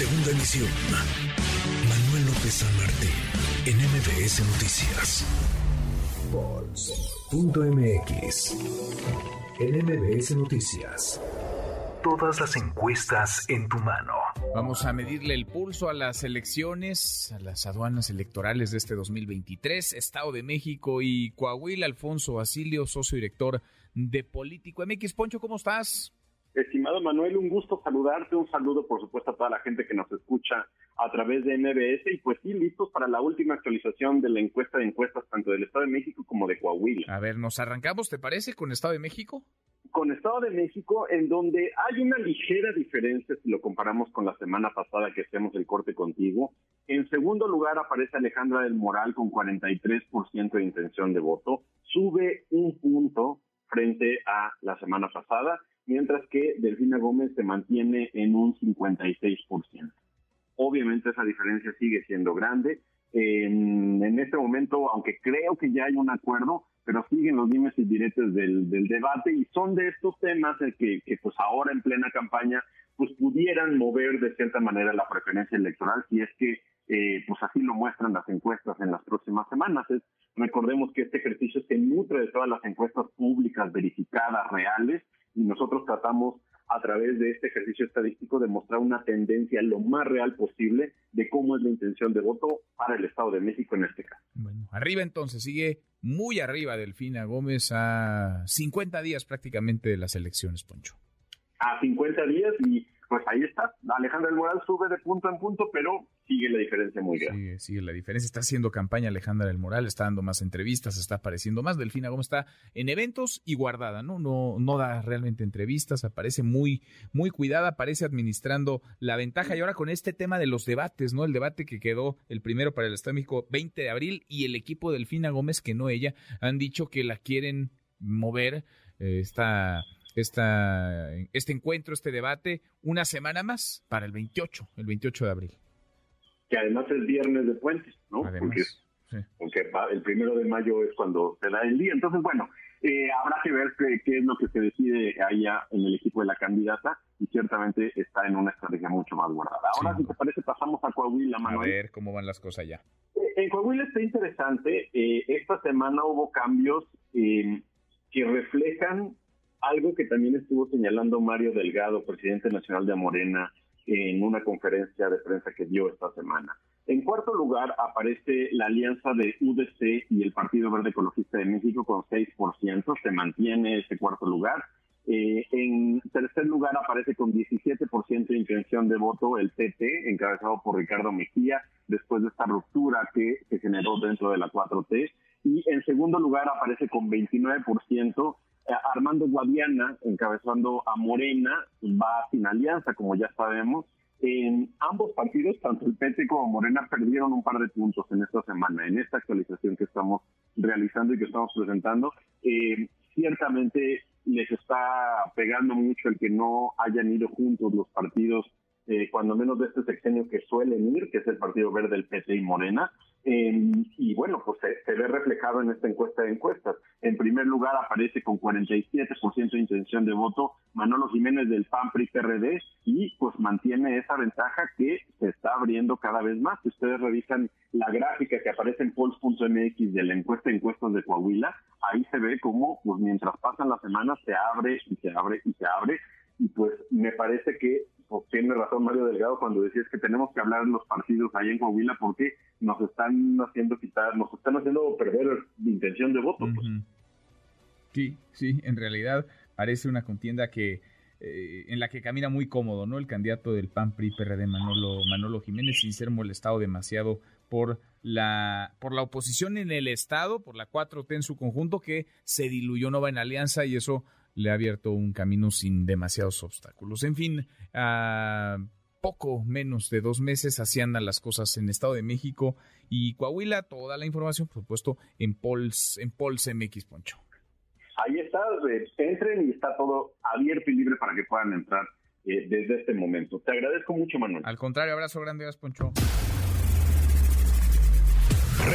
Segunda emisión. Manuel López San Martín, en MBS Noticias. Pulse.mx. En MBS Noticias. Todas las encuestas en tu mano. Vamos a medirle el pulso a las elecciones, a las aduanas electorales de este 2023. Estado de México y Coahuila, Alfonso Basilio, socio director de Político MX. Poncho, ¿cómo estás? Estimado Manuel, un gusto saludarte, un saludo por supuesto a toda la gente que nos escucha a través de MBS y pues sí, listos para la última actualización de la encuesta de encuestas tanto del Estado de México como de Coahuila. A ver, ¿nos arrancamos, te parece, con Estado de México? Con Estado de México, en donde hay una ligera diferencia si lo comparamos con la semana pasada que hacemos el corte contigo. En segundo lugar aparece Alejandra del Moral con 43% de intención de voto, sube un punto frente a la semana pasada mientras que Delfina Gómez se mantiene en un 56%. Obviamente esa diferencia sigue siendo grande. En, este momento, aunque creo que ya hay un acuerdo, pero siguen los dimes y diretes del, debate y son de estos temas que, que pues ahora en plena campaña pues pudieran mover de cierta manera la preferencia electoral si es que eh, pues así lo muestran las encuestas en las próximas semanas. recordemos que este ejercicio se nutre de todas las encuestas públicas verificadas, reales, y nosotros tratamos a través de este ejercicio estadístico de mostrar una tendencia lo más real posible de cómo es la intención de voto para el Estado de México en este caso. Bueno, arriba entonces, sigue muy arriba Delfina Gómez a 50 días prácticamente de las elecciones, Poncho. A 50 días y pues ahí está. Alejandra del Moral sube de punto en punto, pero sigue la diferencia muy grande. Sigue, sigue la diferencia. Está haciendo campaña Alejandra del Moral, está dando más entrevistas, está apareciendo más. Delfina Gómez está en eventos y guardada, ¿no? No, no da realmente entrevistas, aparece muy, muy cuidada, aparece administrando la ventaja. Y ahora con este tema de los debates, ¿no? El debate que quedó el primero para el Estado de México 20 de abril y el equipo Delfina Gómez, que no ella, han dicho que la quieren mover. Eh, esta, este encuentro, este debate, una semana más para el 28, el 28 de abril. Que además es viernes de puentes, ¿no? Además, porque, el primero de mayo es cuando se da el día. Entonces, bueno, eh, habrá que ver qué, es lo que se decide allá en el equipo de la candidata y ciertamente está en una estrategia mucho más guardada. Ahora, si te parece, pasamos a Coahuila, Manuel. A ver cómo van las cosas ya. Eh, en Coahuila está interesante. Eh, esta semana hubo cambios que reflejan algo que también estuvo señalando Mario Delgado, presidente nacional de Morena, en una conferencia de prensa que dio esta semana. En cuarto lugar aparece la alianza de UDC y el Partido Verde Ecologista de México con 6%, se mantiene ese cuarto lugar. Eh, en tercer lugar aparece con 17% de intención de voto el PT, encabezado por Ricardo Mejía, después de esta ruptura que se generó dentro de la 4T. Y en segundo lugar aparece con 29% eh, Armando Guadiana, encabezando a Morena, va sin alianza, como ya sabemos. En ambos partidos, tanto el PT como Morena, perdieron un par de puntos en esta semana, en esta actualización que estamos realizando y que estamos presentando. Eh, ciertamente les está pegando mucho el que no hayan ido juntos los partidos eh, cuando menos de este sexenio que suelen ir, que es el Partido Verde, el PT y Morena. y bueno, pues se, ve reflejado en esta encuesta de encuestas. En primer lugar aparece con 47% de intención de voto Manolo Jiménez del PAN PRI PRD y pues mantiene esa ventaja que se está abriendo cada vez más. Si ustedes revisan la gráfica que aparece en polls.mx de la encuesta de encuestas de Coahuila, ahí se ve como pues mientras pasan las semanas se abre y se abre y se abre y pues me parece que pues, tiene razón Mario Delgado cuando decías que tenemos que hablar de los partidos ahí en Coahuila porque nos están haciendo quitar, nos están haciendo perder la intención de voto. Pues. Sí, sí, en realidad parece una contienda que eh, en la que camina muy cómodo, ¿no? El candidato del PAN PRI PRD Manolo Manolo Jiménez sin ser molestado demasiado por la por la oposición en el estado, por la 4T en su conjunto que se diluyó no va en alianza y eso le ha abierto un camino sin demasiados obstáculos. En fin, a poco menos de dos meses así andan las cosas en Estado de México y Coahuila. Toda la información, por supuesto, en Pols, en Pols MX, Poncho. Ahí está, eh, entren y está todo abierto y libre para que puedan entrar eh, desde este momento. Te agradezco mucho, Manuel. Al contrario, abrazo grande, Poncho.